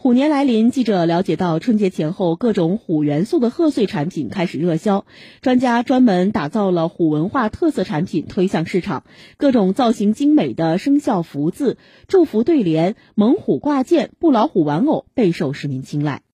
虎年来临记者了解到春节前后各种虎元素的贺岁产品开始热销专家专门打造了虎文化特色产品推向市场。各种造型精美的生肖福字祝福对联猛虎挂件布老虎玩偶备受市民青睐。